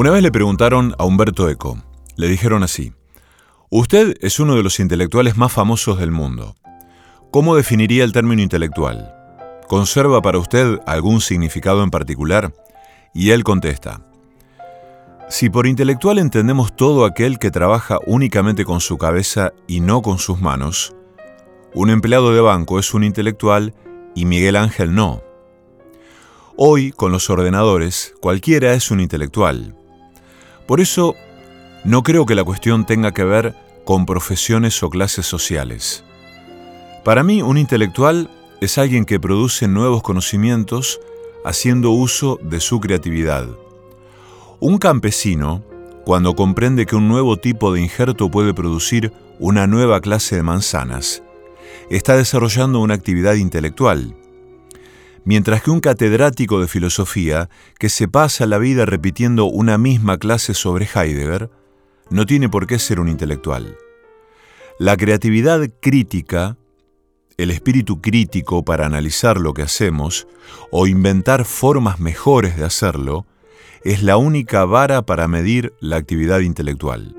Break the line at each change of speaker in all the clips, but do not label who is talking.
Una vez le preguntaron a Humberto Eco, le dijeron así, Usted es uno de los intelectuales más famosos del mundo. ¿Cómo definiría el término intelectual? ¿Conserva para usted algún significado en particular? Y él contesta, si por intelectual entendemos todo aquel que trabaja únicamente con su cabeza y no con sus manos, un empleado de banco es un intelectual y Miguel Ángel no. Hoy, con los ordenadores, cualquiera es un intelectual. Por eso, no creo que la cuestión tenga que ver con profesiones o clases sociales. Para mí, un intelectual es alguien que produce nuevos conocimientos haciendo uso de su creatividad. Un campesino, cuando comprende que un nuevo tipo de injerto puede producir una nueva clase de manzanas, está desarrollando una actividad intelectual. Mientras que un catedrático de filosofía que se pasa la vida repitiendo una misma clase sobre Heidegger, no tiene por qué ser un intelectual. La creatividad crítica, el espíritu crítico para analizar lo que hacemos o inventar formas mejores de hacerlo, es la única vara para medir la actividad intelectual.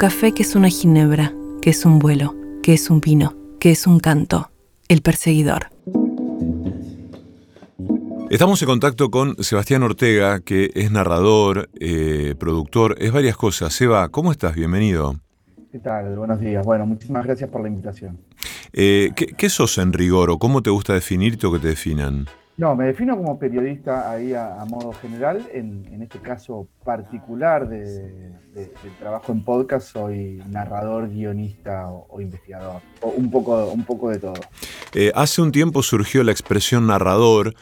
Café que es una ginebra, que es un vuelo, que es un vino, que es un canto. El perseguidor.
Estamos en contacto con Sebastián Ortega, que es narrador, eh, productor, es varias cosas. Seba, ¿cómo estás? Bienvenido.
¿Qué tal? Buenos días. Bueno, muchísimas gracias por la invitación.
Eh, ¿qué, sos en rigor o cómo te gusta definirte o que te definan?
No, me defino como periodista ahí a, modo general. En, este caso particular de, trabajo en podcast, soy narrador, guionista o, investigador. O un, poco, un poco de todo.
Eh, hace un tiempo surgió la expresión narrador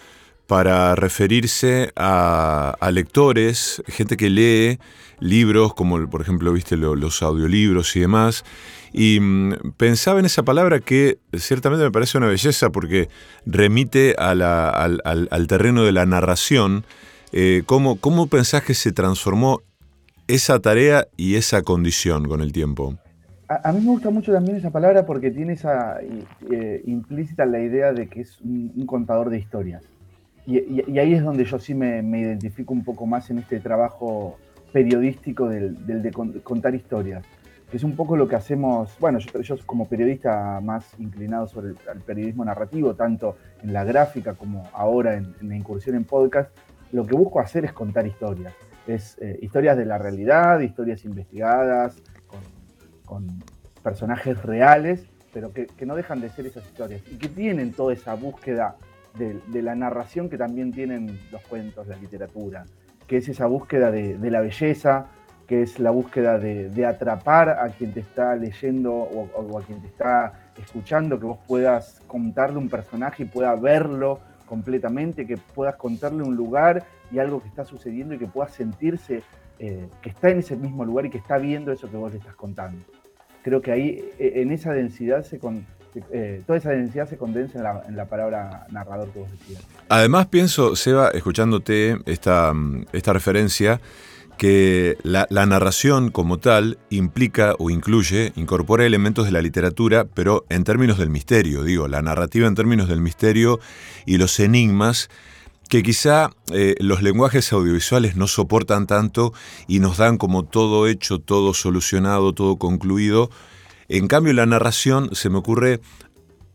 para referirse a, lectores, gente que lee libros, como por ejemplo, viste, los audiolibros y demás. Y mm, pensaba en esa palabra que ciertamente me parece una belleza porque remite al, terreno de la narración. Eh, ¿cómo, pensás que se transformó esa tarea y esa condición con el tiempo?
A, mí me gusta mucho también esa palabra porque tiene esa eh, implícita la idea de que es un contador de historias. Y, ahí es donde yo sí me, identifico un poco más en este trabajo periodístico del, de contar historias. Que es un poco lo que hacemos, bueno, yo, como periodista más inclinado sobre el, periodismo narrativo, tanto en la gráfica como ahora en, la incursión en podcast, lo que busco hacer es contar historias. Es eh, historias de la realidad, historias investigadas, con, personajes reales, pero que no dejan de ser esas historias y que tienen toda esa búsqueda de, la narración que también tienen los cuentos, la literatura, que es esa búsqueda de, la belleza, que es la búsqueda de, atrapar a quien te está leyendo o, a quien te está escuchando, que vos puedas contarle un personaje y pueda verlo completamente, que puedas contarle un lugar y algo que está sucediendo y que pueda sentirse eh, que está en ese mismo lugar y que está viendo eso que vos le estás contando. Creo que ahí, e, en esa densidad se, eh, toda esa densidad se condensa en la, palabra narrador que vos decías.
Además pienso, Seba, escuchándote esta, esta referencia, que la, narración como tal implica o incluye, incorpora elementos de la literatura, pero en términos del misterio, digo, la narrativa en términos del misterio y los enigmas que quizá eh, los lenguajes audiovisuales no soportan tanto y nos dan como todo hecho, todo solucionado, todo concluido, en cambio, la narración, se me ocurre,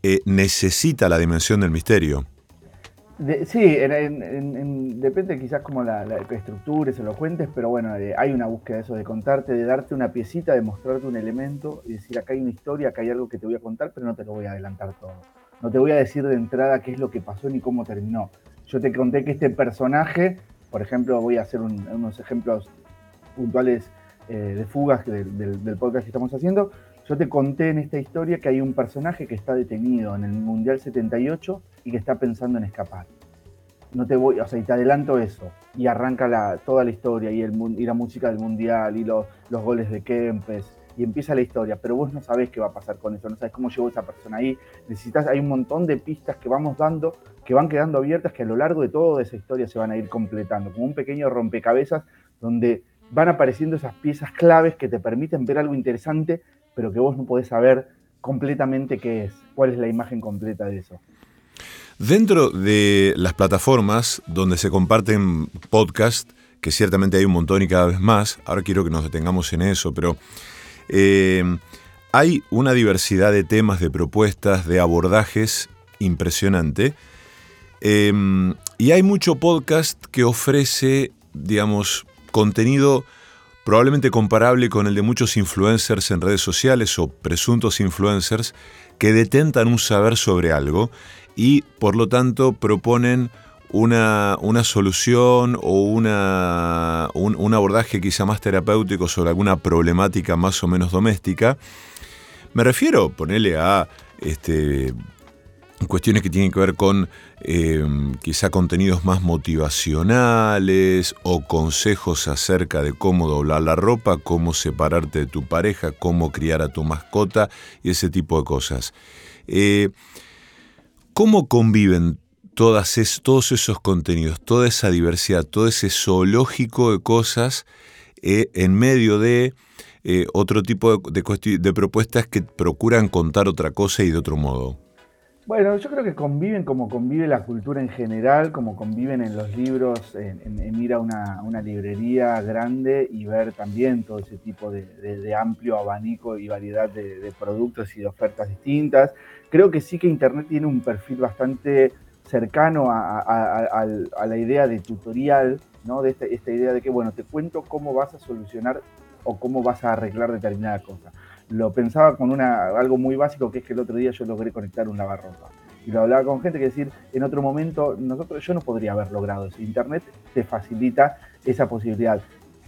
eh, necesita la dimensión del misterio.
Sí, depende quizás como la, la estructura, se lo cuentes, pero bueno, eh, hay una búsqueda de eso, de contarte, de darte una piecita, de mostrarte un elemento y decir, acá hay una historia, acá hay algo que te voy a contar, pero no te lo voy a adelantar todo. No te voy a decir de entrada qué es lo que pasó ni cómo terminó. Yo te conté que este personaje, por ejemplo, voy a hacer unos ejemplos puntuales eh, de fugas del podcast que estamos haciendo, yo te conté en esta historia que hay un personaje que está detenido en el Mundial 78 y que está pensando en escapar. No te voy, o sea, y te adelanto eso. Y arranca toda la historia y, la música del Mundial y los goles de Kempes y empieza la historia, pero vos no sabés qué va a pasar con eso, no sabés cómo llegó esa persona ahí. Necesitas, hay un montón de pistas que vamos dando, que van quedando abiertas, que a lo largo de toda esa historia se van a ir completando, como un pequeño rompecabezas donde van apareciendo esas piezas claves que te permiten ver algo interesante pero que vos no podés saber completamente qué es, cuál es la imagen completa de eso.
Dentro de las plataformas donde se comparten podcasts, que ciertamente hay un montón y cada vez más, ahora quiero que nos detengamos en eso, pero eh, hay una diversidad de temas, de propuestas, de abordajes impresionante. Eh, y hay mucho podcast que ofrece, digamos, contenido probablemente comparable con el de muchos influencers en redes sociales o presuntos influencers que detentan un saber sobre algo y por lo tanto proponen una, una solución o una, un, abordaje quizá más terapéutico sobre alguna problemática más o menos doméstica. Me refiero, ponerle a este, cuestiones que tienen que ver con eh, quizá contenidos más motivacionales o consejos acerca de cómo doblar la ropa, cómo separarte de tu pareja, cómo criar a tu mascota y ese tipo de cosas. Eh, ¿Cómo conviven todas todos esos contenidos, toda esa diversidad, todo ese zoológico de cosas eh, en medio de otro tipo de propuestas que procuran contar otra cosa y de otro modo?
Bueno, yo creo que conviven como convive la cultura en general, como conviven en los libros, en, ir a una, librería grande y ver también todo ese tipo de, amplio abanico y variedad de, productos y de ofertas distintas. Creo que sí que Internet tiene un perfil bastante cercano a, la idea de tutorial, ¿no? de esta, esta idea de que, bueno, te cuento cómo vas a solucionar o cómo vas a arreglar determinada cosa lo pensaba con una, algo muy básico, que es que el otro día yo logré conectar un lavarropa. y lo hablaba con gente que decir, en otro momento nosotros yo no podría haber logrado eso. Internet te facilita esa posibilidad.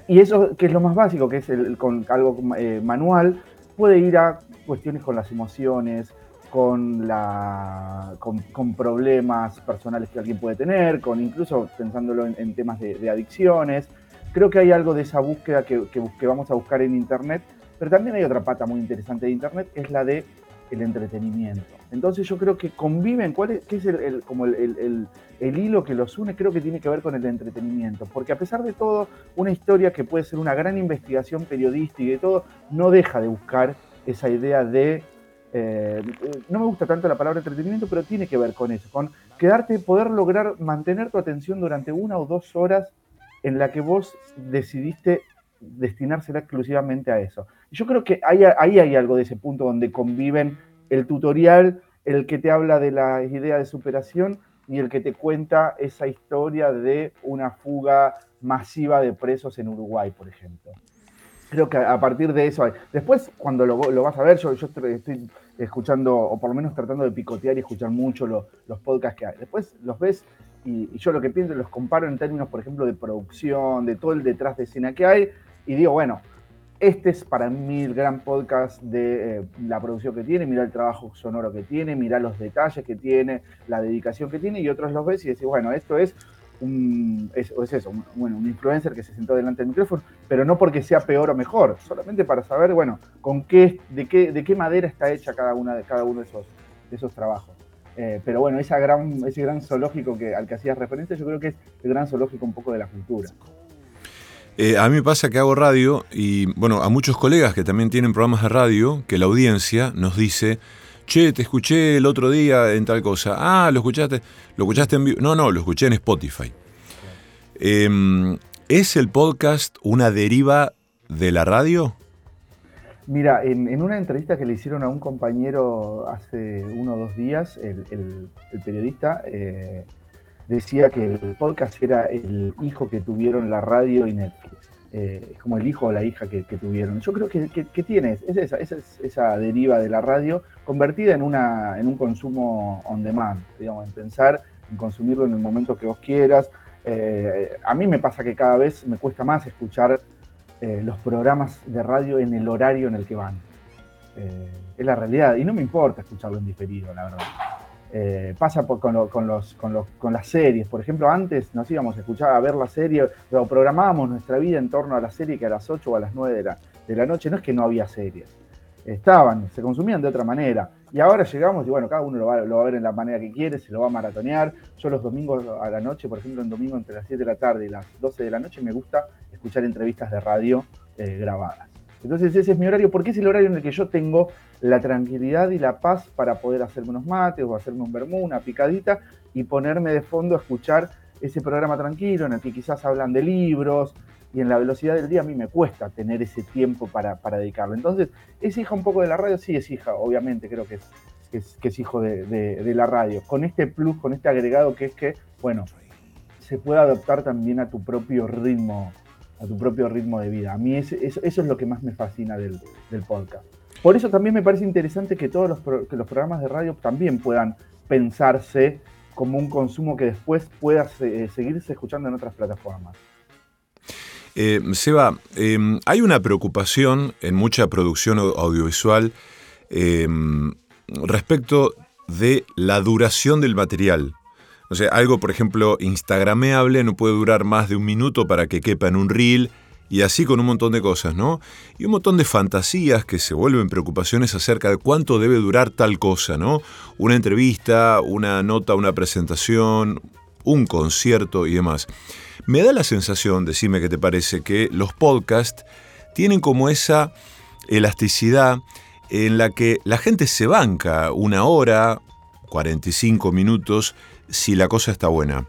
Y eso, que es lo más básico, que es el, con algo eh, manual, puede ir a cuestiones con las emociones, con, la, con, problemas personales que alguien puede tener, con incluso pensándolo en, temas de, adicciones. Creo que hay algo de esa búsqueda que, que, vamos a buscar en Internet, pero también hay otra pata muy interesante de Internet, es la de el entretenimiento. Entonces yo creo que conviven, ¿cuál es, qué es el, como el, hilo que los une? Creo que tiene que ver con el entretenimiento, porque a pesar de todo, una historia que puede ser una gran investigación periodística y todo, no deja de buscar esa idea de, eh, no me gusta tanto la palabra entretenimiento, pero tiene que ver con eso, con quedarte, poder lograr mantener tu atención durante una o dos horas en la que vos decidiste destinársela exclusivamente a eso. Yo creo que ahí, hay algo de ese punto donde conviven el tutorial, el que te habla de la idea de superación y el que te cuenta esa historia de una fuga masiva de presos en Uruguay, por ejemplo. Creo que a partir de eso. Después, cuando lo, vas a ver, yo, yo, estoy escuchando, o por lo menos tratando de picotear y escuchar mucho los podcasts que hay. Después los ves y, y, yo lo que pienso, los comparo en términos, por ejemplo, de producción, de todo el detrás de escena que hay, y digo, bueno, este es para mí el gran podcast de eh, la producción que tiene, mira el trabajo sonoro que tiene, mira los detalles que tiene, la dedicación que tiene, y otros los ves y decís, bueno, esto es un, es, eso, bueno, un influencer que se sentó delante del micrófono, pero no porque sea peor o mejor, solamente para saber, bueno, con qué, de qué, de qué madera está hecha cada, una, cada uno de esos, de esos trabajos. Eh, pero bueno, esa gran, ese gran zoológico que, al que hacías referencia, yo creo que es el gran zoológico un poco de la cultura.
Eh, a mí me pasa que hago radio y, bueno, a muchos colegas que también tienen programas de radio, que la audiencia nos dice, che, te escuché el otro día en tal cosa. Ah, lo escuchaste, lo escuchaste en vivo. No, no, lo escuché en Spotify. Em, ¿Es el podcast una deriva de la radio?
Mira, en, una entrevista que le hicieron a un compañero hace uno o dos días, el, periodista, eh, decía que el podcast era el hijo que tuvieron la radio y Netflix. Eh, es como el hijo o la hija que, tuvieron. Yo creo que, que, tiene es esa, esa, deriva de la radio convertida en, una, en un consumo on demand, digamos, en pensar en consumirlo en el momento que vos quieras. Eh, a mí me pasa que cada vez me cuesta más escuchar eh, los programas de radio en el horario en el que van. es la realidad, y no me importa escucharlo en diferido, la verdad. Eh, pasa con, los, con, las series. Por ejemplo, antes nos íbamos a escuchar a ver la serie, o programábamos nuestra vida en torno a la serie que a las 8 o a las 9 de la, de la noche. No es que no había series. Estaban, se consumían de otra manera. Y ahora llegamos y bueno, cada uno lo va, a ver en la manera que quiere, se lo va a maratonear. Yo los domingos a la noche, por ejemplo, en domingo entre las 7 de la tarde y las 12 de la noche, me gusta escuchar entrevistas de radio eh, grabadas. Entonces ese es mi horario, porque es el horario en el que yo tengo la tranquilidad y la paz para poder hacerme unos mates o hacerme un vermú, una picadita y ponerme de fondo a escuchar ese programa tranquilo en el que quizás hablan de libros y en la velocidad del día a mí me cuesta tener ese tiempo para, dedicarlo. Entonces, ¿es hija un poco de la radio? Sí, es hija, obviamente, creo que es, hijo de, la radio. Con este plus, con este agregado que es que, bueno, se puede adaptar también a tu propio ritmo a tu propio ritmo de vida. A mí eso, es lo que más me fascina del, podcast. Por eso también me parece interesante que todos los, los programas de radio también puedan pensarse como un consumo que después pueda eh, seguirse escuchando en otras plataformas.
Eh, Seba, em, hay una preocupación en mucha producción audiovisual em, respecto de la duración del material. O sea, algo, por ejemplo, instagrameable no puede durar más de un minuto para que quepa en un reel y así con un montón de cosas, ¿no? Y un montón de fantasías que se vuelven preocupaciones acerca de cuánto debe durar tal cosa, ¿no? Una entrevista, una nota, una presentación, un concierto y demás. Me da la sensación, decime qué te parece, que los podcasts tienen como esa elasticidad en la que la gente se banca una hora, 45 minutos, si la cosa está buena.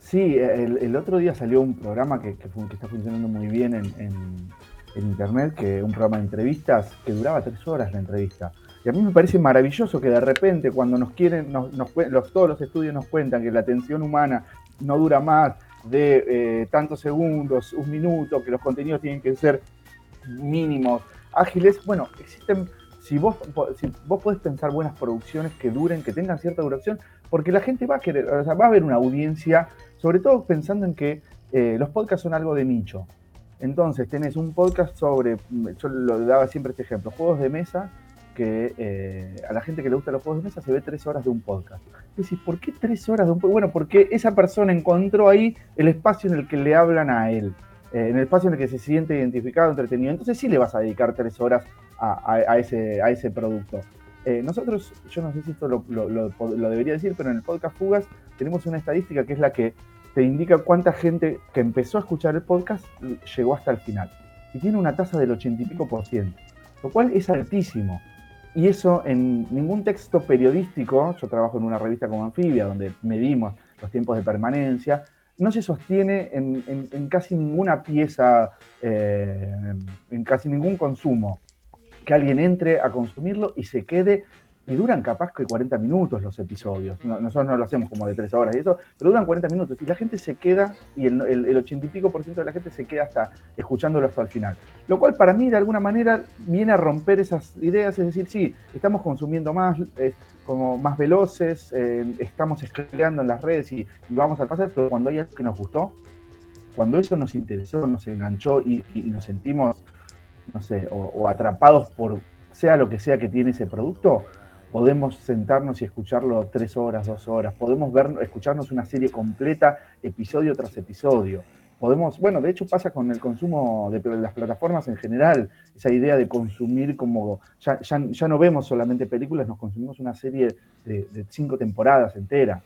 Sí, el, otro día salió un programa que, está funcionando muy bien en, internet, que un programa de entrevistas que duraba tres horas la entrevista. Y a mí me parece maravilloso que de repente cuando nos quieren, nos, los, todos los estudios nos cuentan que la atención humana no dura más de eh, tantos segundos, un minuto, que los contenidos tienen que ser mínimos, ágiles. Bueno, existen si vos, si vos podés pensar buenas producciones que duren, que tengan cierta duración, porque la gente va a querer, o sea, va a haber una audiencia, sobre todo pensando en que eh, los podcasts son algo de nicho. Entonces, tenés un podcast sobre, yo lo daba siempre este ejemplo, juegos de mesa, que eh, a la gente que le gusta los juegos de mesa se ve tres horas de un podcast. Decís, ¿por qué tres horas de un podcast? Bueno, porque esa persona encontró ahí el espacio en el que le hablan a él, eh, en el espacio en el que se siente identificado, entretenido. Entonces sí le vas a dedicar tres horas a, ese, a ese producto. Eh, nosotros, yo no sé si esto lo, lo, debería decir, pero en el podcast Fugas tenemos una estadística que es la que te indica cuánta gente que empezó a escuchar el podcast llegó hasta el final. Y tiene una tasa del ochenta y pico por ciento, lo cual es altísimo. Y eso en ningún texto periodístico, yo trabajo en una revista como Anfibia, donde medimos los tiempos de permanencia, no se sostiene en, casi ninguna pieza, eh, en casi ningún consumo. Que alguien entre a consumirlo y se quede y duran capaz que 40 minutos los episodios. nosotros no lo hacemos como de 3 horas y eso, pero duran 40 minutos. Y la gente se queda, y el, el, 80 y pico por ciento de la gente se queda hasta escuchándolo hasta el final. Lo cual para mí de alguna manera viene a romper esas ideas, es decir, sí, estamos consumiendo más, como más veloces, eh, estamos escaleando en las redes y, vamos al pasar, pero cuando hay algo que nos gustó, cuando eso nos interesó, nos enganchó y, nos sentimos, no sé, o atrapados por sea lo que sea que tiene ese producto, podemos sentarnos y escucharlo tres horas, dos horas, podemos ver, escucharnos una serie completa, episodio tras episodio. Podemos, bueno, de hecho pasa con el consumo de, las plataformas en general, esa idea de consumir como, ya, ya, no vemos solamente películas, nos consumimos una serie de, cinco temporadas enteras.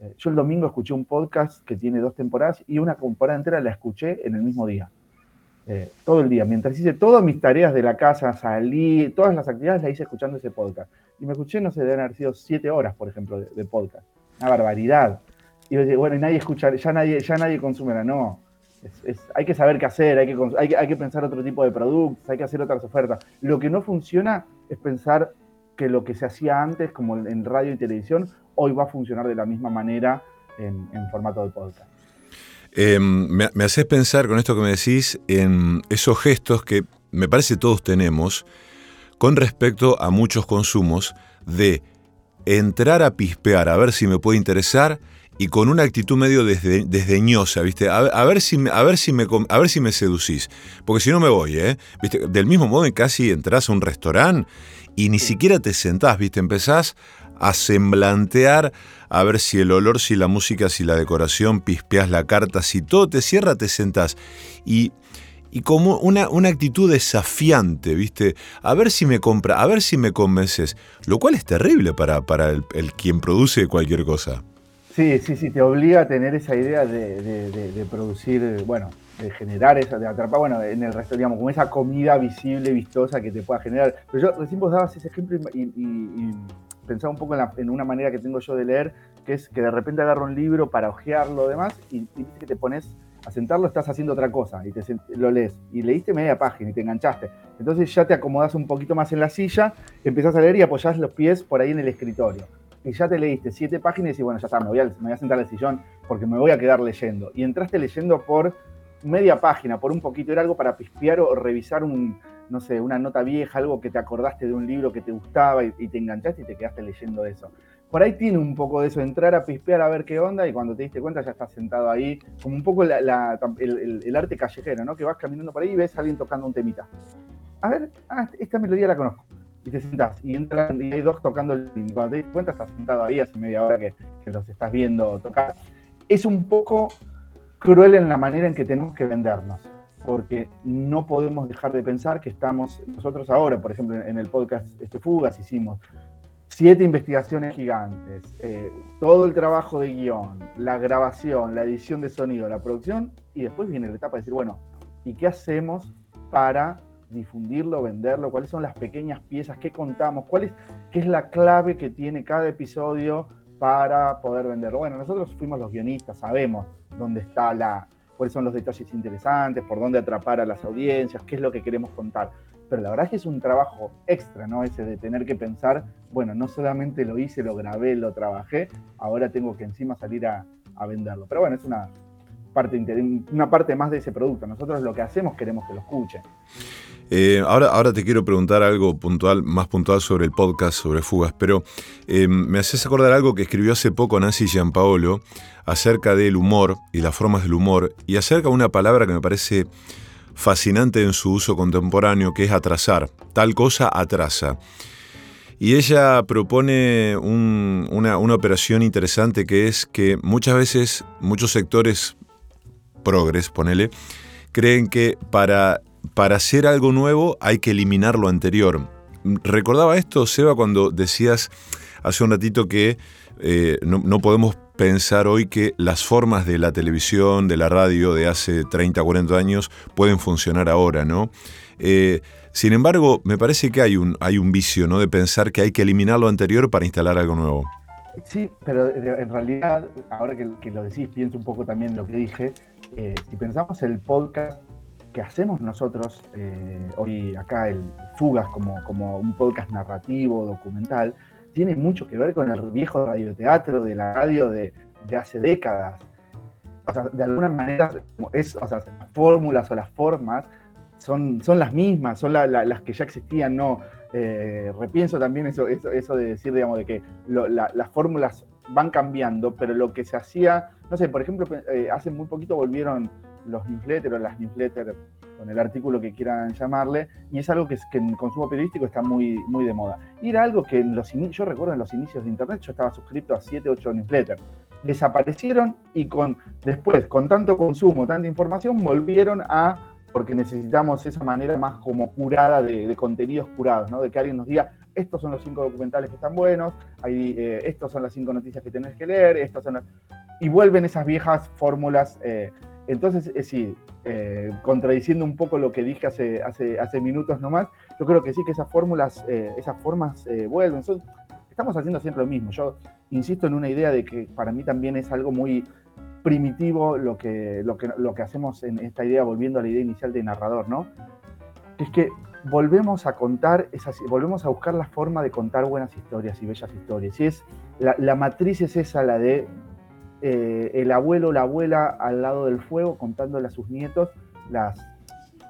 Eh, yo el domingo escuché un podcast que tiene dos temporadas y una temporada entera la escuché en el mismo día. Eh, todo el día. Mientras hice todas mis tareas de la casa, salí, todas las actividades las hice escuchando ese podcast. Y me escuché, no sé, deben haber sido siete horas, por ejemplo, de, podcast. Una barbaridad. Y yo dije, bueno, y nadie escucha, ya nadie, ya nadie No, hay que saber qué hacer, hay que, hay que pensar otro tipo de productos, hay que hacer otras ofertas. Lo que no funciona es pensar que lo que se hacía antes, como en radio y televisión, hoy va a funcionar de la misma manera en, en formato de podcast.
Em, me, me, haces pensar con esto que me decís en esos gestos que me parece todos tenemos con respecto a muchos consumos de entrar a pispear, a ver si me puede interesar y con una actitud medio desdeñosa, ¿viste? A, ver si me, a, ver si me, a ver si me seducís. Porque si no me voy, ¿eh? ¿Viste? Del mismo modo en casi entras a un restaurante y ni siquiera te sentás, ¿viste? Empezás a semblantear, a ver si el olor, si la música, si la decoración, pispeas la carta, si todo te cierra, te sentás. Y, y como una, una, actitud desafiante, ¿viste? A ver si me compra, a ver si me convences. Lo cual es terrible para, para el, quien produce cualquier cosa.
Sí, sí, sí, te obliga a tener esa idea de, producir, bueno, de generar esa, de atrapar, bueno, en el resto, digamos, como esa comida visible, vistosa que te pueda generar. Pero yo recién vos dabas ese ejemplo y pensaba un poco en, una manera que tengo yo de leer, que es que de repente agarro un libro para ojearlo demás y, que te pones a sentarlo, estás haciendo otra cosa y te, lo lees. Y leíste media página y te enganchaste. Entonces ya te acomodas un poquito más en la silla, empezás a leer y apoyás los pies por ahí en el escritorio. Y ya te leíste siete páginas y bueno, ya está, me voy, a, me voy a sentar al sillón porque me voy a quedar leyendo. Y entraste leyendo por media página, por un poquito, era algo para pispear o revisar un, no sé, una nota vieja, algo que te acordaste de un libro que te gustaba y, te enganchaste y te quedaste leyendo eso. Por ahí tiene un poco de eso, entrar a pispear a ver qué onda y cuando te diste cuenta ya estás sentado ahí, como un poco el, arte callejero, ¿no? Que vas caminando por ahí y ves a alguien tocando un temita. A ver, ah, esta melodía la conozco. Y te sentás y entran y hay dos tocando el cuando te diste cuenta estás sentado ahí hace media hora que los estás viendo tocar. Es un poco cruel en la manera en que tenemos que vendernos porque no podemos dejar de pensar que estamos, nosotros ahora, por ejemplo, en el podcast este Fugas hicimos siete investigaciones gigantes, eh, todo el trabajo de guion, la grabación, la edición de sonido, la producción, y después viene la etapa de decir, bueno, ¿y qué hacemos para difundirlo, venderlo? ¿Cuáles son las pequeñas piezas? ¿Qué contamos? ¿Cuál es, ¿Qué es la clave que tiene cada episodio para poder venderlo? Bueno, nosotros fuimos los guionistas, sabemos dónde está la, cuáles son los detalles interesantes, por dónde atrapar a las audiencias, qué es lo que queremos contar. Pero la verdad es que es un trabajo extra, ¿no? Ese de tener que pensar, bueno, no solamente lo hice, lo grabé, lo trabajé, ahora tengo que encima salir a, venderlo. Pero bueno, es una parte, una parte más de ese producto. Nosotros lo que hacemos queremos que lo escuchen.
Eh, ahora, ahora te quiero preguntar algo puntual, más puntual sobre el podcast, sobre fugas, pero eh, me haces acordar algo que escribió hace poco Nancy Giampaolo acerca del humor y las formas del humor, y acerca de una palabra que me parece fascinante en su uso contemporáneo, que es atrasar. Tal cosa atrasa. Y ella propone una, una operación interesante que es que muchas veces muchos sectores progres, ponele, creen que para para hacer algo nuevo hay que eliminar lo anterior. Recordaba esto, Seba, cuando decías hace un ratito que eh, no, podemos pensar hoy que las formas de la televisión, de la radio de hace 30, 40 años pueden funcionar ahora, ¿no? Eh, sin embargo, me parece que hay un, hay un vicio, ¿no? De pensar que hay que eliminar lo anterior para instalar algo nuevo.
Sí, pero en realidad, ahora que, lo decís, pienso un poco también lo que dije. Eh, si pensamos el podcast que hacemos nosotros eh, hoy acá, el Fugas, como, como un podcast narrativo, documental, tiene mucho que ver con el viejo radioteatro de la radio de, de hace décadas. O sea, de alguna manera, es, o sea, las fórmulas o las formas son, son las mismas, son las que ya existían, no. Eh, repienso también eso, eso, eso, de decir, digamos, de que las fórmulas van cambiando, pero lo que se hacía, no sé, por ejemplo, eh, hace muy poquito volvieron los newsletters o las newsletters con el artículo que quieran llamarle, y es algo que, que en consumo periodístico está muy, muy de moda. Y era algo que en los yo recuerdo en los inicios de Internet, yo estaba suscrito a 7, 8 newsletters. Desaparecieron y con, después, con tanto consumo, tanta información, volvieron a, porque necesitamos esa manera más como curada de, contenidos curados, ¿no? de que alguien nos diga, estos son los cinco documentales que están buenos, hay, eh, estas son las cinco noticias que tenés que leer, estas son y vuelven esas viejas fórmulas eh, entonces, eh, sí, eh, contradiciendo un poco lo que dije hace, hace, hace minutos nomás, yo creo que sí que esas fórmulas, eh, esas formas vuelven. estamos haciendo siempre lo mismo. Yo insisto en una idea de que para mí también es algo muy primitivo lo que, lo que, lo que hacemos en esta idea, volviendo a la idea inicial de narrador, ¿no? Es que volvemos a contar, esas, volvemos a buscar la forma de contar buenas historias y bellas historias. Y es, la, la matriz es esa, la de eh, el abuelo o la abuela al lado del fuego contándole a sus nietos las,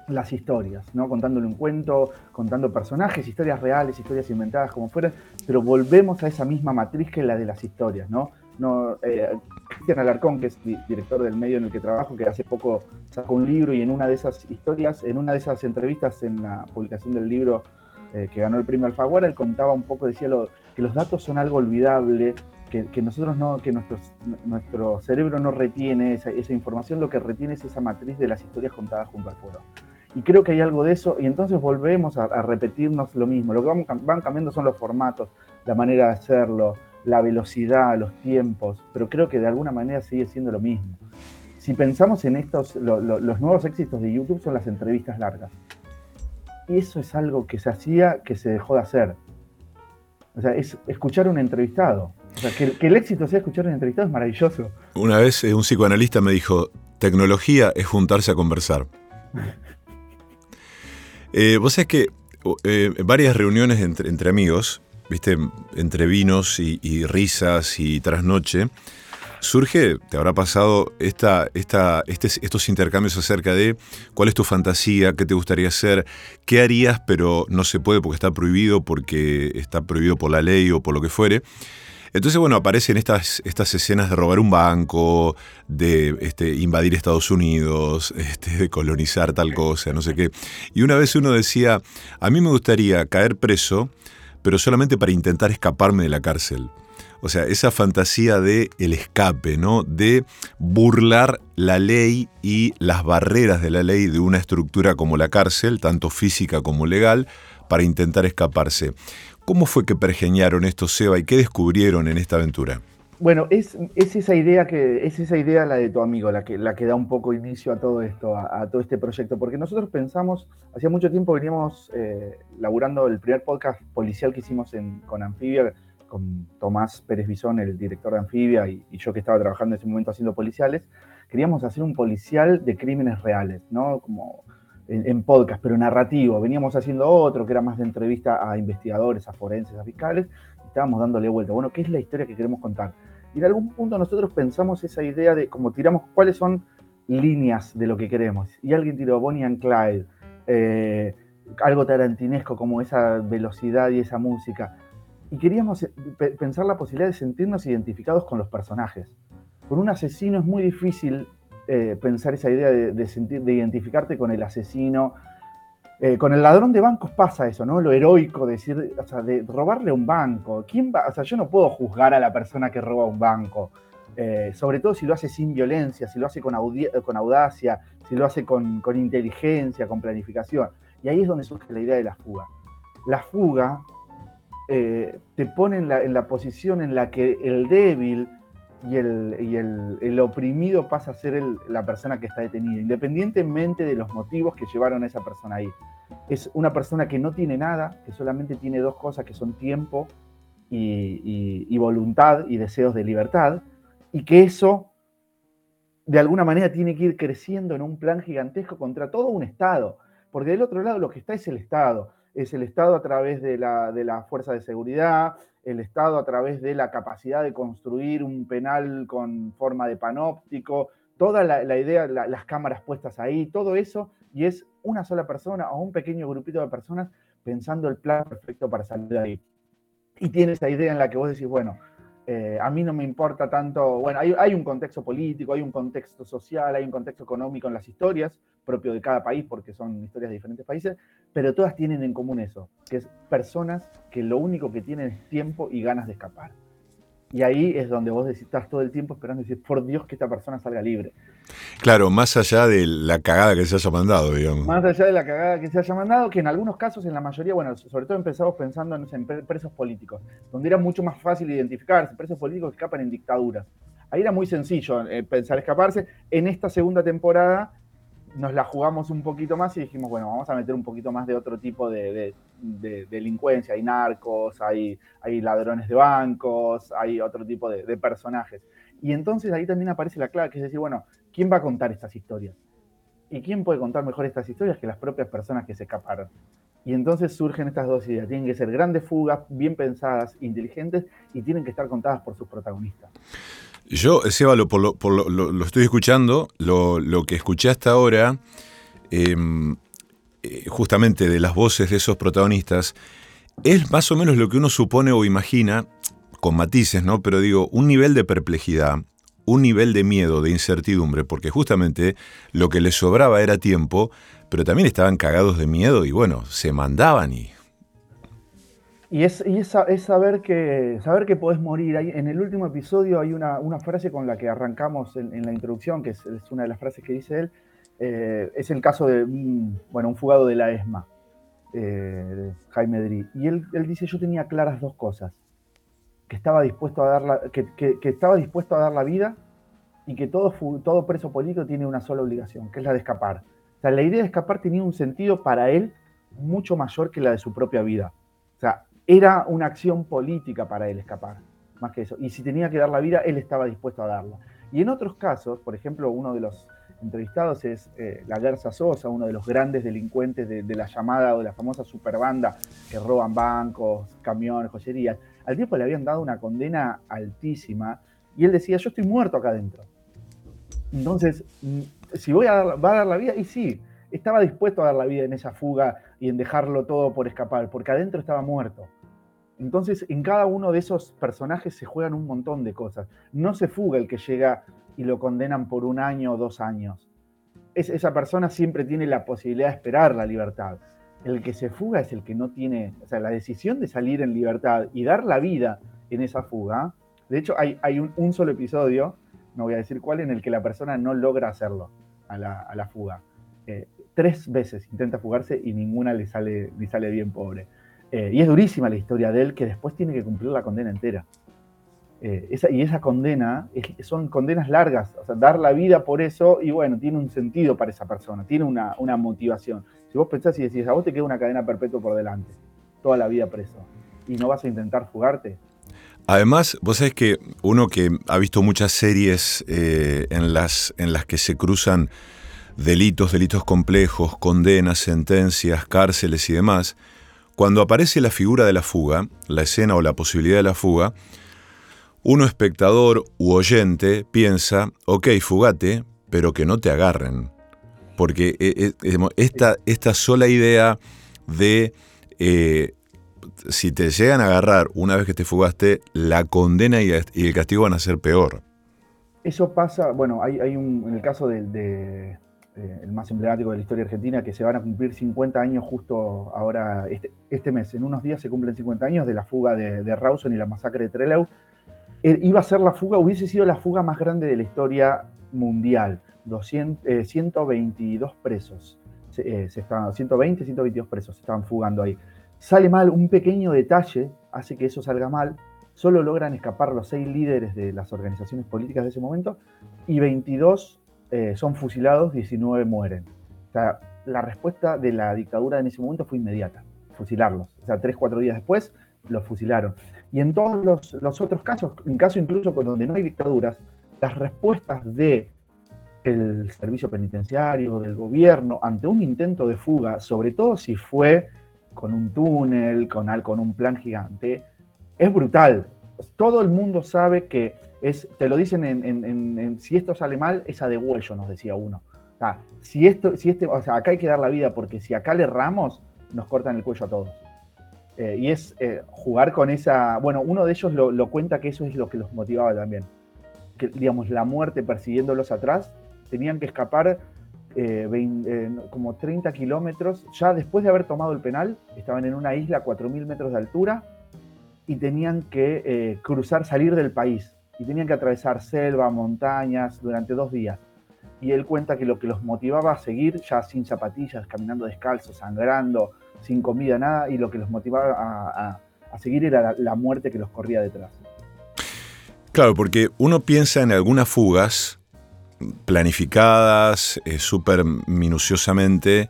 las historias, ¿no? contándole un cuento, contando personajes, historias reales, historias inventadas, como fueran, pero volvemos a esa misma matriz que la de las historias. ¿no? No, eh, Cristian Alarcón, que es director del medio en el que trabajo, que hace poco sacó un libro y en una de esas historias, en una de esas entrevistas en la publicación del libro eh, que ganó el premio Alfaguara, él contaba un poco, decía que los datos son algo olvidable, que, nosotros no, que nuestro cerebro no retiene esa, información, lo que retiene es esa matriz de las historias contadas junto al foro. Y creo que hay algo de eso, y entonces volvemos a, repetirnos lo mismo. Lo que van, cambiando son los formatos, la manera de hacerlo, la velocidad, los tiempos, pero creo que de alguna manera sigue siendo lo mismo. Si pensamos en estos, los nuevos éxitos de YouTube son las entrevistas largas. Y eso es algo que se hacía, que se dejó de hacer. O sea, es escuchar a un entrevistado. O sea, que, el éxito sea escuchar un entrevistado es maravilloso.
Una vez eh, un psicoanalista me dijo, tecnología es juntarse a conversar. eh, vos sabés que eh, varias reuniones entre, amigos, viste, entre vinos y, risas y trasnoche, surge, te habrá pasado esta, esta, este, estos intercambios acerca de cuál es tu fantasía, qué te gustaría hacer, qué harías, pero no se puede porque está prohibido, porque está prohibido por la ley o por lo que fuere. Entonces, bueno, aparecen estas, estas escenas de robar un banco, de este, invadir Estados Unidos, este, de colonizar tal cosa, no sé qué. Y una vez uno decía, a mí me gustaría caer preso, pero solamente para intentar escaparme de la cárcel. O sea, esa fantasía de el escape, ¿no? De burlar la ley y las barreras de la ley de una estructura como la cárcel, tanto física como legal, para intentar escaparse. ¿Cómo fue que pergeñaron esto, Seba, y qué descubrieron en esta aventura?
Bueno, es, esa idea que es esa idea la de tu amigo, la que, da un poco inicio a todo esto, a, todo este proyecto, porque nosotros pensamos, hacía mucho tiempo veníamos eh, laburando el primer podcast policial que hicimos con Anfibia, con Tomás Pérez Bisón, el director de Anfibia, y, yo que estaba trabajando en ese momento haciendo policiales, queríamos hacer un policial de crímenes reales, ¿no? Como en, podcast, pero narrativo. Veníamos haciendo otro que era más de entrevista a investigadores, a forenses, a fiscales, y estábamos dándole vuelta. Bueno, ¿qué es la historia que queremos contar? Y en algún punto nosotros pensamos esa idea de como tiramos cuáles son líneas de lo que queremos. Y alguien tiró Bonnie and Clyde, eh, algo tarantinesco como esa velocidad y esa música. Y queríamos eh, pensar la posibilidad de sentirnos identificados con los personajes. Con un asesino es muy difícil eh, pensar esa idea de, sentir, de identificarte con el asesino. Eh, con el ladrón de bancos pasa eso, ¿no? Lo heroico, decir, o sea, de robarle un banco. ¿Quién? O sea, yo no puedo juzgar a la persona que roba un banco. sobre todo si lo hace sin violencia, si lo hace con, con audacia, si lo hace con, con, inteligencia, con planificación. Y ahí es donde surge la idea de la fuga. La fuga eh, te pone en la, posición en la que el débil y el, oprimido pasa a ser la persona que está detenida, independientemente de los motivos que llevaron a esa persona ahí. Es una persona que no tiene nada, que solamente tiene dos cosas que son tiempo y, voluntad y deseos de libertad, y que eso de alguna manera tiene que ir creciendo en un plan gigantesco contra todo un Estado, porque del otro lado lo que está es el Estado es el Estado a través de la, de la fuerza de seguridad, el Estado a través de la capacidad de construir un penal con forma de panóptico, toda la, idea, las cámaras puestas ahí, todo eso, y es una sola persona o un pequeño grupito de personas pensando el plan perfecto para salir de ahí. Y tiene esa idea en la que vos decís, bueno, eh, a mí no me importa tanto, bueno, hay, un contexto político, hay un contexto social, hay un contexto económico en las historias, propio de cada país, porque son historias de diferentes países, pero todas tienen en común eso, que es personas que lo único que tienen es tiempo y ganas de escapar. Y ahí es donde vos estás todo el tiempo esperando y decís, por Dios que esta persona salga libre.
Claro, más allá de la cagada que se haya mandado, digamos.
Más allá de la cagada que se haya mandado, que en algunos casos, en la mayoría, bueno, sobre todo empezamos pensando en, presos políticos, donde era mucho más fácil identificarse, presos políticos que escapan en dictaduras. Ahí era muy sencillo eh, pensar escaparse. En esta segunda temporada nos la jugamos un poquito más y dijimos, bueno, vamos a meter un poquito más de otro tipo de, delincuencia. Hay narcos, hay, hay, ladrones de bancos, hay otro tipo de, personajes. Y entonces ahí también aparece la clave, que es decir, bueno, ¿quién va a contar estas historias? ¿Y quién puede contar mejor estas historias que las propias personas que se escaparon? Y entonces surgen estas dos ideas. Tienen que ser grandes fugas, bien pensadas, inteligentes y tienen que estar contadas por sus protagonistas.
Yo, Seba, lo, estoy escuchando, lo, que escuché hasta ahora, em, eh, justamente de las voces de esos protagonistas, es más o menos lo que uno supone o imagina, con matices, ¿no? Pero digo, un nivel de perplejidad, un nivel de miedo, de incertidumbre, porque justamente lo que les sobraba era tiempo, pero también estaban cagados de miedo y bueno, se mandaban y
y es, y es, saber, que, saber que podés morir. en el último episodio hay una, frase con la que arrancamos en, la introducción, que es, una de las frases que dice él. Eh, es el caso de bueno, un fugado de la ESMA, eh, de Jaime Dri. Y él, dice, yo tenía claras dos cosas. Que estaba dispuesto a dar la, que, estaba dispuesto a dar la vida y que todo, todo preso político tiene una sola obligación, que es la de escapar. O sea, la idea de escapar tenía un sentido para él mucho mayor que la de su propia vida. O sea, era una acción política para él escapar, más que eso. Y si tenía que dar la vida, él estaba dispuesto a darla. Y en otros casos, por ejemplo, uno de los entrevistados es eh, la Garza Sosa, uno de los grandes delincuentes de, la llamada o de la famosa superbanda que roban bancos, camiones, joyerías. Al tiempo le habían dado una condena altísima y él decía, yo estoy muerto acá adentro. Entonces, mm, si voy a dar, va a dar la vida, y sí, estaba dispuesto a dar la vida en esa fuga y en dejarlo todo por escapar, porque adentro estaba muerto. Entonces, en cada uno de esos personajes se juegan un montón de cosas. No se fuga el que llega y lo condenan por un año o dos años. esa persona siempre tiene la posibilidad de esperar la libertad. El que se fuga es el que no tiene, o sea, la decisión de salir en libertad y dar la vida en esa fuga. De hecho, hay, un, solo episodio, no voy a decir cuál, en el que la persona no logra hacerlo a la, fuga. Eh, tres veces intenta fugarse y ninguna le sale, le sale bien, pobre. Eh, y es durísima la historia de él, que después tiene que cumplir la condena entera. Eh, y esa condena son condenas largas, o sea, dar la vida por eso, y bueno, tiene un sentido para esa persona, tiene una, motivación. Si vos pensás y decís, a vos te queda una cadena perpetua por delante, toda la vida preso, y no vas a intentar fugarte.
Además, vos sabés que uno que ha visto muchas series eh, en, las, en las que se cruzan delitos, delitos complejos, condenas, sentencias, cárceles y demás, cuando aparece la figura de la fuga, la escena o la posibilidad de la fuga, uno espectador u oyente piensa, ok, fugate, pero que no te agarren. Porque eh, eh, esta, esta sola idea de eh, si te llegan a agarrar una vez que te fugaste, la condena y, el castigo van a ser peor.
Eso pasa, bueno, hay, un, en el caso de, el más emblemático de la historia argentina, que se van a cumplir 50 años justo ahora, este, este mes, en unos días se cumplen 50 años de la fuga de, de Rawson y la masacre de Trelew. Eh, iba a ser la fuga, hubiese sido la fuga más grande de la historia mundial. 200, 122 eh, presos, se, eh, se estaban, 120, 122 presos fugando ahí. Sale mal, un pequeño detalle hace que eso salga mal. Solo logran escapar los seis líderes de las organizaciones políticas de ese momento y 22 eh, son fusilados, 19 mueren. La respuesta de la dictadura en ese momento fue inmediata, fusilarlos. O sea, tres, cuatro días después los fusilaron. Y en todos los, otros casos, en casos incluso donde no hay dictaduras, las respuestas de el servicio penitenciario, del gobierno, ante un intento de fuga, sobre todo si fue con un túnel, con, con un plan gigante, es brutal. Todo el mundo sabe que es, te lo dicen en, si esto sale mal, es a degüello, nos decía uno. O sea, si esto, si este, o sea, acá hay que dar la vida porque si acá le erramos, nos cortan el cuello a todos. Eh, y es eh, jugar con esa, bueno, uno de ellos lo, lo, cuenta que eso es lo que los motivaba también. Que, digamos, la muerte persiguiéndolos atrás, tenían que escapar eh, eh, como 30 kilómetros, ya después de haber tomado el penal, estaban en una isla a 4.000 metros de altura y tenían que eh, cruzar, salir del país, y tenían que atravesar selva, montañas durante dos días. Y él cuenta que lo que los motivaba a seguir, ya sin zapatillas, caminando descalzos, sangrando, sin comida, nada, y lo que los motivaba a, seguir era la muerte que los corría detrás.
Claro, porque uno piensa en algunas fugas planificadas, eh, súper minuciosamente,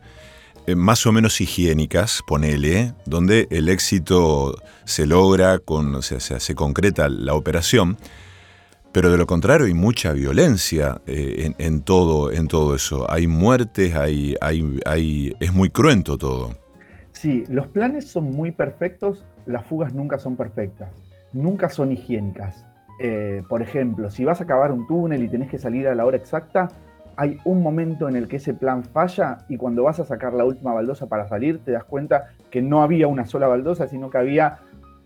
eh, más o menos higiénicas, ponele, donde el éxito se logra, con, se, se, concreta la operación, pero de lo contrario hay mucha violencia eh, en, todo, en todo eso. Hay muertes, hay, hay, hay, es muy cruento todo.
Sí, los planes son muy perfectos, las fugas nunca son perfectas, nunca son higiénicas. Eh, por ejemplo, si vas a acabar un túnel y tenés que salir a la hora exacta, hay un momento en el que ese plan falla y cuando vas a sacar la última baldosa para salir te das cuenta que no había una sola baldosa, sino que había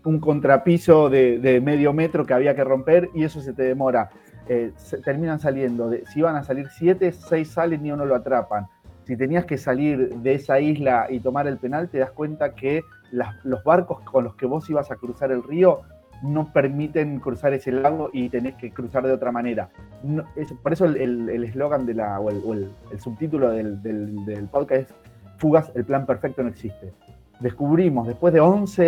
un contrapiso de, medio metro que había que romper y eso se te demora. Eh, terminan saliendo, si iban a salir siete, seis salen y uno lo atrapan. Si tenías que salir de esa isla y tomar el penal, te das cuenta que los barcos con los que vos ibas a cruzar el río no permiten cruzar ese lago y tenés que cruzar de otra manera. por eso el eslogan de la, o el, subtítulo del, podcast es Fugas, el plan perfecto no existe. Descubrimos después de 11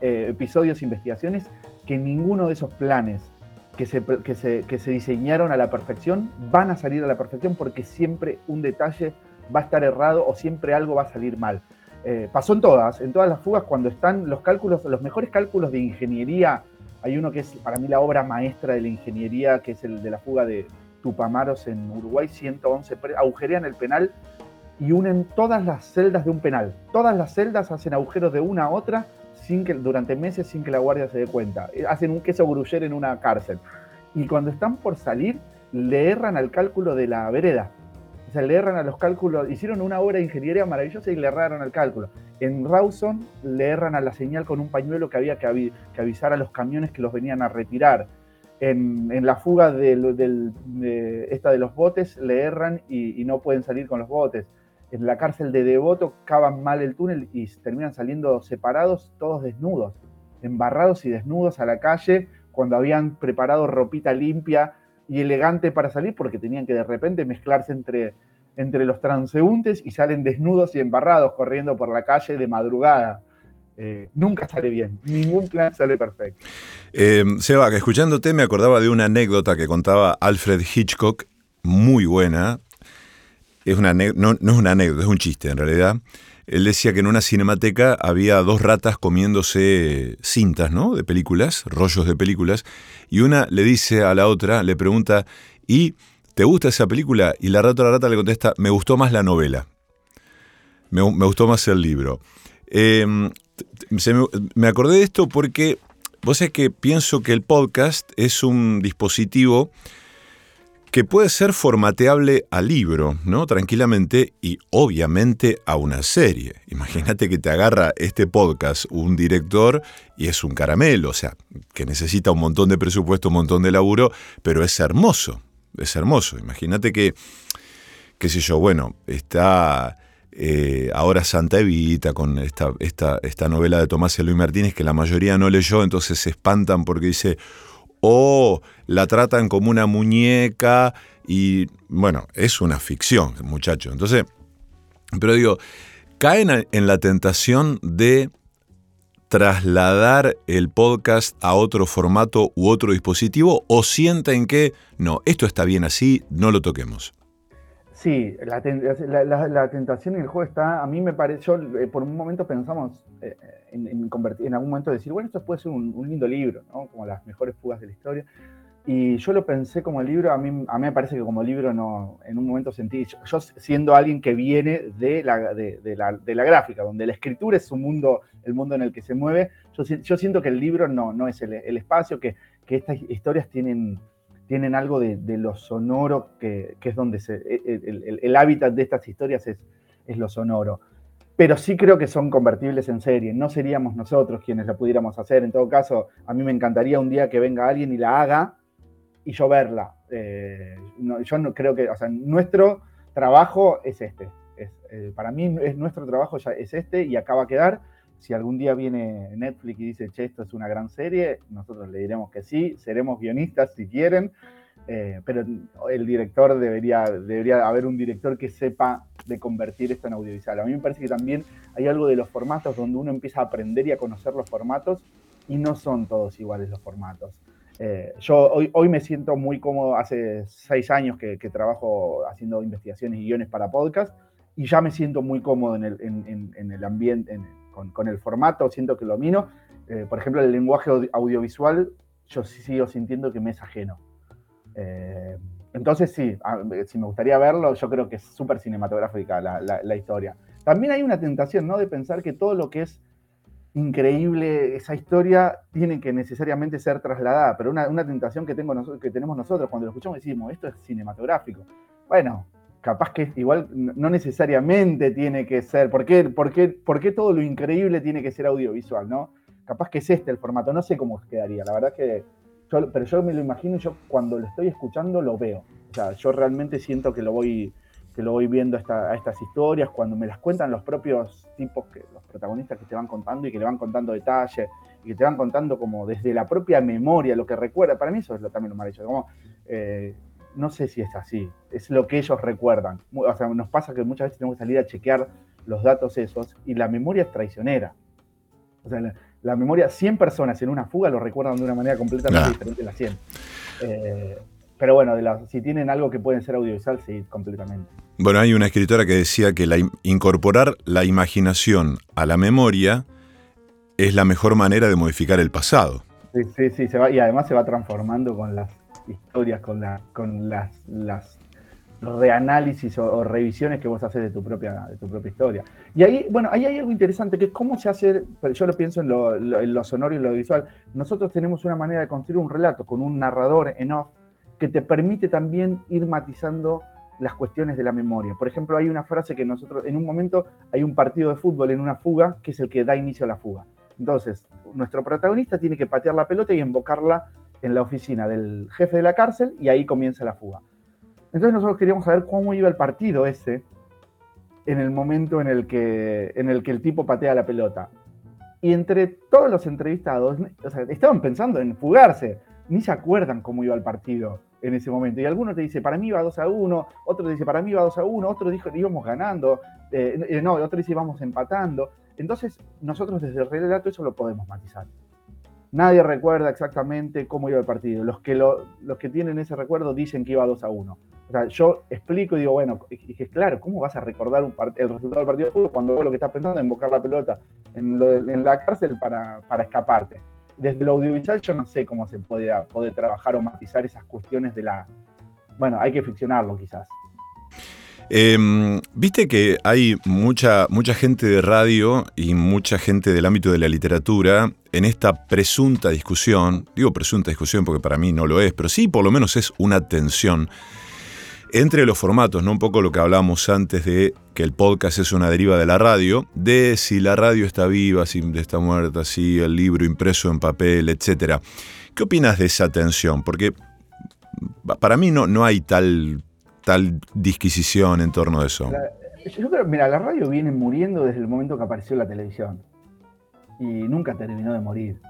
eh, episodios e investigaciones que ninguno de esos planes que se, que, se, diseñaron a la perfección van a salir a la perfección porque siempre un detalle va a estar errado o siempre algo va a salir mal. Eh, pasó en todas, en todas las fugas, cuando están los cálculos, los mejores cálculos de ingeniería hay uno que es para mí la obra maestra de la ingeniería, que es el de la fuga de Tupamaros en Uruguay, 111, agujerean el penal y unen todas las celdas de un penal. Todas las celdas hacen agujeros de una a otra sin que, durante meses sin que la guardia se dé cuenta. Eh, hacen un queso gruyer en una cárcel. Y cuando están por salir, le erran al cálculo de la vereda. O sea, le erran a los cálculos, hicieron una obra de ingeniería maravillosa y le erraron al cálculo. En Rawson le erran a la señal con un pañuelo que había que, avisar a los camiones que los venían a retirar. En, la fuga de, esta de los botes le erran y, no pueden salir con los botes. En la cárcel de Devoto cavan mal el túnel y terminan saliendo separados, todos desnudos, embarrados y desnudos a la calle cuando habían preparado ropita limpia y elegante para salir porque tenían que de repente mezclarse entre, entre los transeúntes y salen desnudos y embarrados corriendo por la calle de madrugada. Eh, nunca sale bien, ningún plan sale perfecto.
Eh, Seba, escuchándote me acordaba de una anécdota que contaba Alfred Hitchcock, muy buena. Es una, no, no es una anécdota, es un chiste en realidad él decía que en una cinemateca había dos ratas comiéndose cintas, ¿no? De películas, rollos de películas, y una le dice a la otra, le pregunta, ¿y te gusta esa película? Y la rata, la rata le contesta, me gustó más la novela, me, gustó más el libro. Em, me, acordé de esto porque vos sabés que pienso que el podcast es un dispositivo que puede ser formateable a libro, ¿no? Tranquilamente y obviamente a una serie. Imagínate que te agarra este podcast un director y es un caramelo, o sea, que necesita un montón de presupuesto, un montón de laburo, pero es hermoso, es hermoso. Imagínate que, qué sé yo, bueno, está eh, ahora Santa Evita con esta, esta, esta novela de Tomás Eloy Martínez que la mayoría no leyó, entonces se espantan porque dice o la tratan como una muñeca y bueno, es una ficción, muchacho. Entonces, pero digo, caen en la tentación de trasladar el podcast a otro formato u otro dispositivo o sienten que no, esto está bien así, no lo toquemos.
Sí, la, tentación en el juego está, a mí me pareció, eh, por un momento pensamos eh, en, convertir, en algún momento decir, bueno, esto puede ser un, lindo libro, ¿no? como las mejores fugas de la historia. Y yo lo pensé como libro, a mí, a mí me parece que como libro no, en un momento sentí, yo, siendo alguien que viene de la, de, la, de la, gráfica, donde la escritura es un mundo, el mundo en el que se mueve, yo, yo siento que el libro no, no es el, el espacio, que, que estas historias tienen tienen algo de, lo sonoro, que, es donde se, e, e, el, hábitat de estas historias es, es, lo sonoro. Pero sí creo que son convertibles en serie, no seríamos nosotros quienes la pudiéramos hacer. En todo caso, a mí me encantaría un día que venga alguien y la haga y yo verla. Eh, yo no creo que, o sea, nuestro trabajo es este. Eh, para mí es nuestro trabajo ya es este y acaba a quedar. Si algún día viene Netflix y dice, che, esto es una gran serie, nosotros le diremos que sí, seremos guionistas si quieren, eh, pero el director debería, debería haber un director que sepa de convertir esto en audiovisual. A mí me parece que también hay algo de los formatos donde uno empieza a aprender y a conocer los formatos y no son todos iguales los formatos. Eh, yo hoy, hoy me siento muy cómodo, hace seis años que, trabajo haciendo investigaciones y guiones para podcast y ya me siento muy cómodo en el, en, el ambiente, en, con, el formato, siento que lo domino. Eh, por ejemplo, el lenguaje audiovisual, yo sigo sintiendo que me es ajeno. Eh, entonces, sí, si me gustaría verlo, yo creo que es súper cinematográfica la, historia. También hay una tentación, ¿no? De pensar que todo lo que es increíble, esa historia, tiene que necesariamente ser trasladada, pero una, una tentación que, tengo que tenemos nosotros cuando lo escuchamos decimos, esto es cinematográfico. Bueno, capaz que igual no necesariamente tiene que ser, ¿por qué, por, todo lo increíble tiene que ser audiovisual, no? Capaz que es este el formato, no sé cómo quedaría, la verdad que, pero yo me lo imagino y yo cuando lo estoy escuchando lo veo, o sea, yo realmente siento que lo voy, que lo voy viendo a estas historias, cuando me las cuentan los propios tipos, que, los protagonistas que te van contando y que le van contando detalles, y que te van contando como desde la propia memoria, lo que recuerda, para mí eso es lo, también lo hecho, como... Eh, no sé si es así, es lo que ellos recuerdan. O sea, nos pasa que muchas veces tenemos que salir a chequear los datos esos y la memoria es traicionera. O sea, la, memoria, 100 personas en una fuga lo recuerdan de una manera completamente diferente a las 100. Eh, pero bueno, si tienen algo que pueden ser audiovisual, sí, completamente.
Bueno, hay una escritora que decía que la, incorporar la imaginación a la memoria es la mejor manera de modificar el pasado.
Sí, sí, sí, se va, y además se va transformando con las historias, con, con las, reanálisis o, revisiones que vos haces de tu, propia, de tu propia historia. Y ahí, bueno, ahí hay algo interesante, que es cómo se hace, yo lo pienso en lo, sonoro y lo visual, nosotros tenemos una manera de construir un relato con un narrador en off que te permite también ir matizando las cuestiones de la memoria. Por ejemplo, hay una frase que nosotros, en un momento hay un partido de fútbol en una fuga, que es el que da inicio a la fuga. Entonces, nuestro protagonista tiene que patear la pelota y invocarla en la oficina del jefe de la cárcel y ahí comienza la fuga. Entonces nosotros queríamos saber cómo iba el partido ese en el momento en el que, en el, que el tipo patea la pelota. Y entre todos los entrevistados, estaban pensando en fugarse, ni se acuerdan cómo iba el partido en ese momento. Y alguno te dice, para mí iba 2 a 1, otro te dice, para mí iba 2 a 1, otro dijo, íbamos ganando, eh, eh, no, otro dice, íbamos empatando. Entonces, nosotros desde el relato eso lo podemos matizar. Nadie recuerda exactamente cómo iba el partido. Los que, los que tienen ese recuerdo dicen que iba 2 a 1. O sea, yo explico y digo, bueno, dije, claro, ¿cómo vas a recordar el resultado del partido de cuando vos lo que estás pensando es invocar la pelota en, la cárcel para, escaparte? Desde lo audiovisual yo no sé cómo se puede, trabajar o matizar esas cuestiones de la... Bueno, hay que ficcionarlo quizás.
Em, viste que hay mucha, mucha gente de radio y mucha gente del ámbito de la literatura en esta presunta discusión, digo presunta discusión porque para mí no lo es, pero sí por lo menos es una tensión entre los formatos, ¿no? Un poco lo que hablamos antes de que el podcast es una deriva de la radio, de si la radio está viva, si está muerta, si el libro impreso en papel, etc. ¿Qué opinas de esa tensión? Porque para mí no, no hay tal, tal disquisición en torno a eso.
yo creo, mira, la radio viene muriendo desde el momento que apareció la televisión y nunca terminó de morir.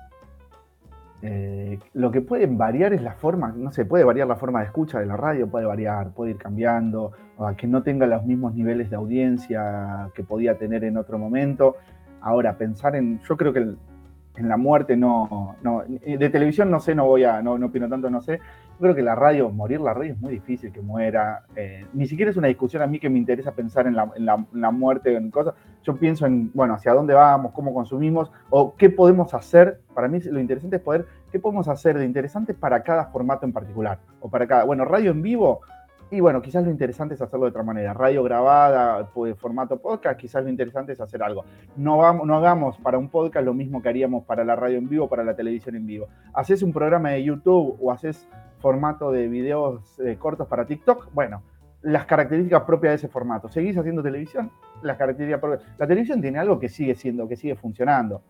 Eh, lo que puede variar es la forma, no sé, puede variar la forma de escucha de la radio, puede variar, puede ir cambiando, o que no tenga los mismos niveles de audiencia que podía tener en otro momento. Ahora, pensar en, yo creo que en la muerte no, no, de televisión no sé, no voy a, no, no opino tanto, no sé, creo que la radio, morir la radio es muy difícil que muera. Eh, ni siquiera es una discusión a mí que me interesa pensar en la, en la, en la muerte, en cosas. Yo pienso en, bueno, hacia dónde vamos, cómo consumimos, o qué podemos hacer. Para mí lo interesante es poder, qué podemos hacer de interesante para cada formato en particular. O para cada, bueno, radio en vivo, y bueno, quizás lo interesante es hacerlo de otra manera. Radio grabada, pues, formato podcast, quizás lo interesante es hacer algo. No, vamos, no hagamos para un podcast lo mismo que haríamos para la radio en vivo, para la televisión en vivo. Haces un programa de YouTube o haces formato de videos eh, cortos para TikTok, bueno, las características propias de ese formato. ¿Seguís haciendo televisión? Las características propias. La televisión tiene algo que sigue siendo, que sigue funcionando,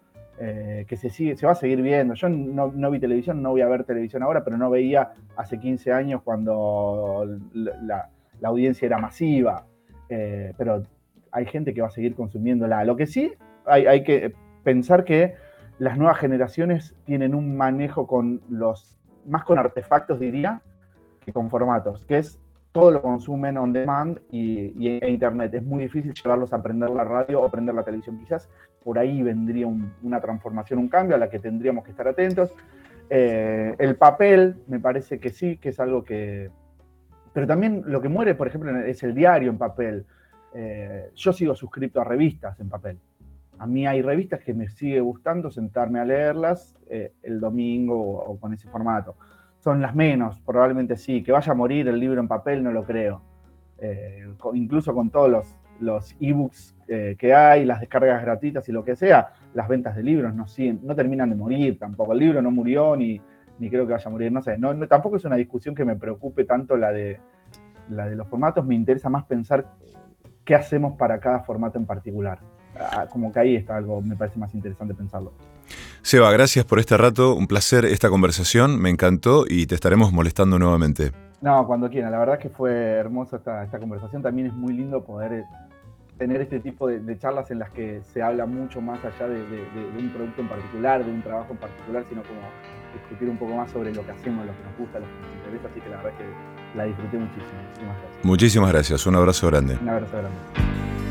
eh, que se, sigue, se va a seguir viendo. Yo no, vi televisión, no voy a ver televisión ahora, pero no veía hace 15 años cuando la, audiencia era masiva. Eh, pero hay gente que va a seguir consumiéndola. Lo que sí, hay, hay que pensar que las nuevas generaciones tienen un manejo con los más con artefactos diría que con formatos, que es todo lo consumen on demand y, y e internet. Es muy difícil llevarlos a aprender la radio o aprender la televisión. Quizás por ahí vendría una transformación, un cambio a la que tendríamos que estar atentos. Eh, el papel, me parece que sí, que es algo que... Pero también lo que muere, por ejemplo, es el diario en papel. Eh, yo sigo suscrito a revistas en papel. A mí hay revistas que me sigue gustando sentarme a leerlas eh, el domingo o, con ese formato. Son las menos, probablemente sí. Que vaya a morir el libro en papel, no lo creo. Eh, incluso con todos los, los ebooks eh, que hay, las descargas gratuitas y lo que sea, las ventas de libros no, siguen, no terminan de morir tampoco. El libro no murió ni, ni creo que vaya a morir. No sé, no, tampoco es una discusión que me preocupe tanto la de, la de los formatos. Me interesa más pensar qué hacemos para cada formato en particular. Como que ahí está algo, me parece más interesante pensarlo.
Seba, gracias por este rato, un placer esta conversación, me encantó y te estaremos molestando nuevamente.
No, cuando quieran, la verdad es que fue hermosa esta, esta conversación, también es muy lindo poder eh, tener este tipo de, charlas en las que se habla mucho más allá de, un producto en particular, de un trabajo en particular, sino como discutir un poco más sobre lo que hacemos, lo que nos gusta, lo que nos interesa, así que la verdad es que la disfruté muchísimo. Muchísimas gracias.
Muchísimas gracias, un abrazo grande.
Un abrazo grande.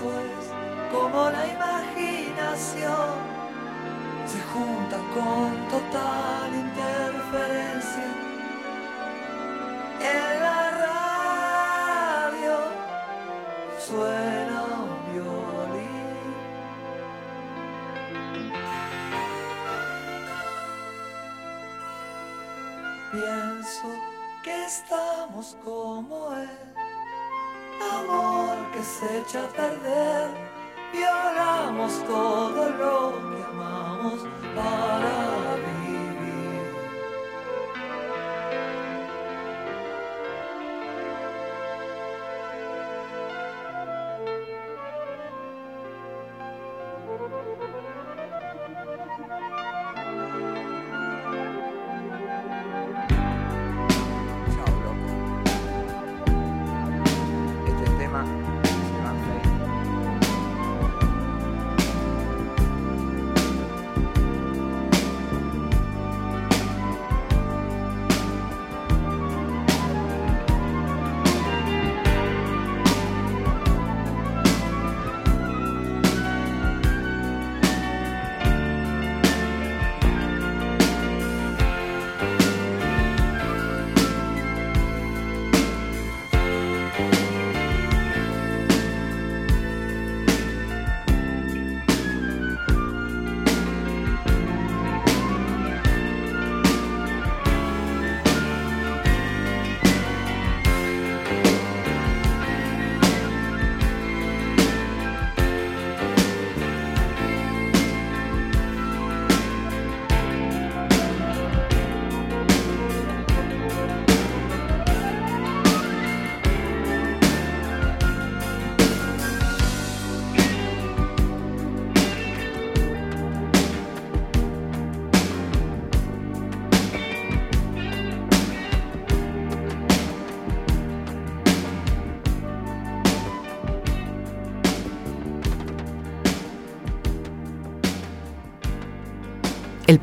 Lo que beso es como la imaginación. Se junta con total interferencia. En la radio suena un violín. Pienso que estamos como él amor que se echa a perder, violamos todo lo que amamos para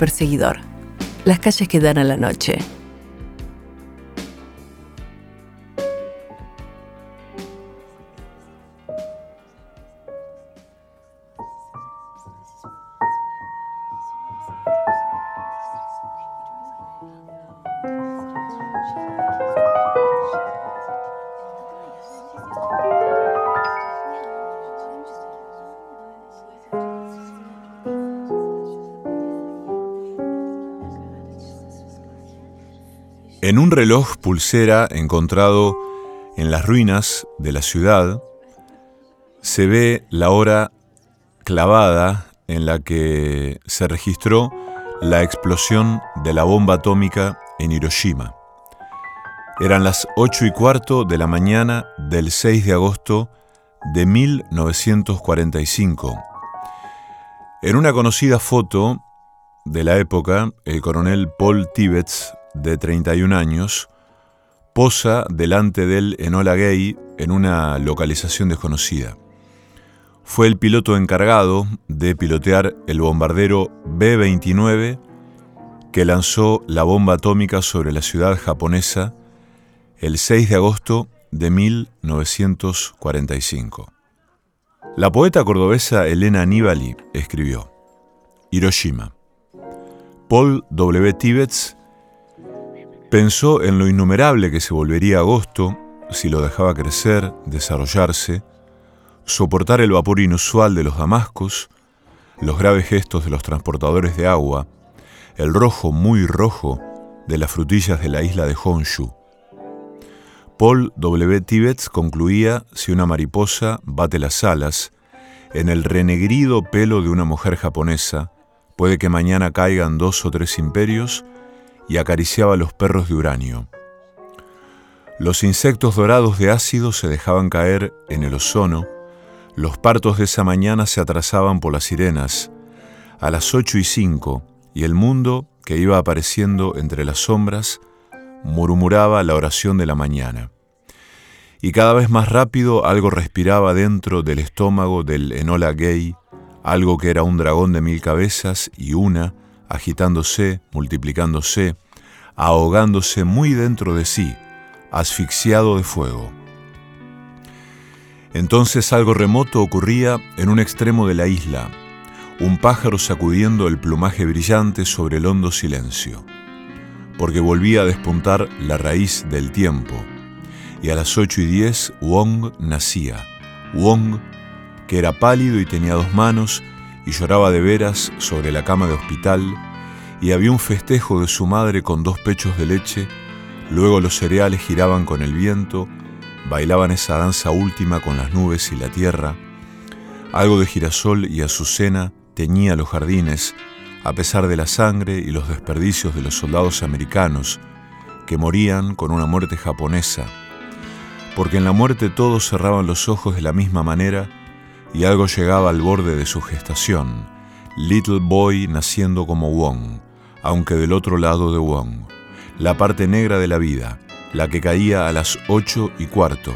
perseguidor. Las calles que dan a la noche.
En un reloj pulsera encontrado en las ruinas de la ciudad, se ve la hora clavada en la que se registró la explosión de la bomba atómica en Hiroshima. Eran las 8 y cuarto de la mañana del 6 de agosto de 1945. En una conocida foto de la época, el coronel Paul Tibbets, de 31 años, posa delante del Enola Gay en una localización desconocida. Fue el piloto encargado de pilotear el bombardero B-29 que lanzó la bomba atómica sobre la ciudad japonesa el 6 de agosto de 1945. La poeta cordobesa Elena Aníbali escribió, Hiroshima. Paul W. Tibbets pensó en lo innumerable que se volvería agosto si lo dejaba crecer, desarrollarse, soportar el vapor inusual de los damascos, los graves gestos de los transportadores de agua, el rojo muy rojo de las frutillas de la isla de Honshu. Paul W. Tibbets concluía si una mariposa bate las alas, en el renegrido pelo de una mujer japonesa, puede que mañana caigan dos o tres imperios y acariciaba los perros de uranio. Los insectos dorados de ácido se dejaban caer en el ozono, los partos de esa mañana se atrasaban por las sirenas, a las ocho y cinco, y el mundo, que iba apareciendo entre las sombras, murmuraba la oración de la mañana. Y cada vez más rápido algo respiraba dentro del estómago del Enola Gay, algo que era un dragón de mil cabezas y una, agitándose, multiplicándose, ahogándose muy dentro de sí, asfixiado de fuego. Entonces algo remoto ocurría en un extremo de la isla, un pájaro sacudiendo el plumaje brillante sobre el hondo silencio, porque volvía a despuntar la raíz del tiempo, y a las ocho y diez Wong nacía, Wong, que era pálido y tenía dos manos, y lloraba de veras sobre la cama de hospital, y había un festejo de su madre con dos pechos de leche, luego los cereales giraban con el viento, bailaban esa danza última con las nubes y la tierra, algo de girasol y azucena teñía los jardines, a pesar de la sangre y los desperdicios de los soldados americanos, que morían con una muerte japonesa, porque en la muerte todos cerraban los ojos de la misma manera y algo llegaba al borde de su gestación, Little Boy naciendo como Wong, aunque del otro lado de Wong, la parte negra de la vida, la que caía a las ocho y cuarto,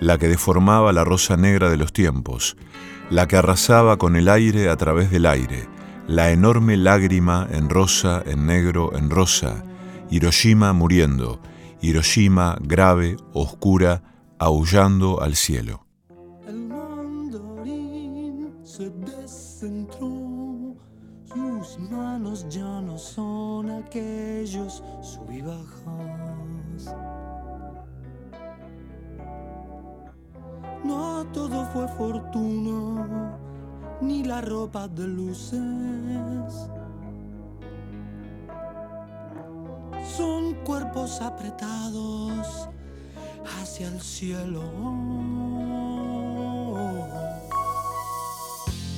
la que deformaba la rosa negra de los tiempos, la que arrasaba con el aire a través del aire, la enorme lágrima en rosa, en negro, en rosa, Hiroshima muriendo, Hiroshima grave, oscura, aullando al cielo.
Ya no son aquellos subibajas. No todo fue fortuna, ni la ropa de luces. Son cuerpos apretados hacia el cielo.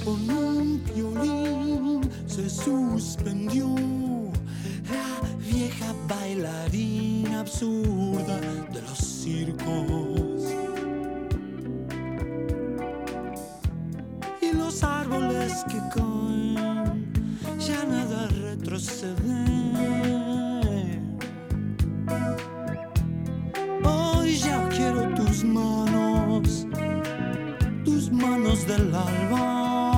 Con un violín se suspendió la vieja bailarina absurda de los circos. Y los árboles que caen, ya nada retrocede. Hoy ya quiero tus manos, tus manos del alba.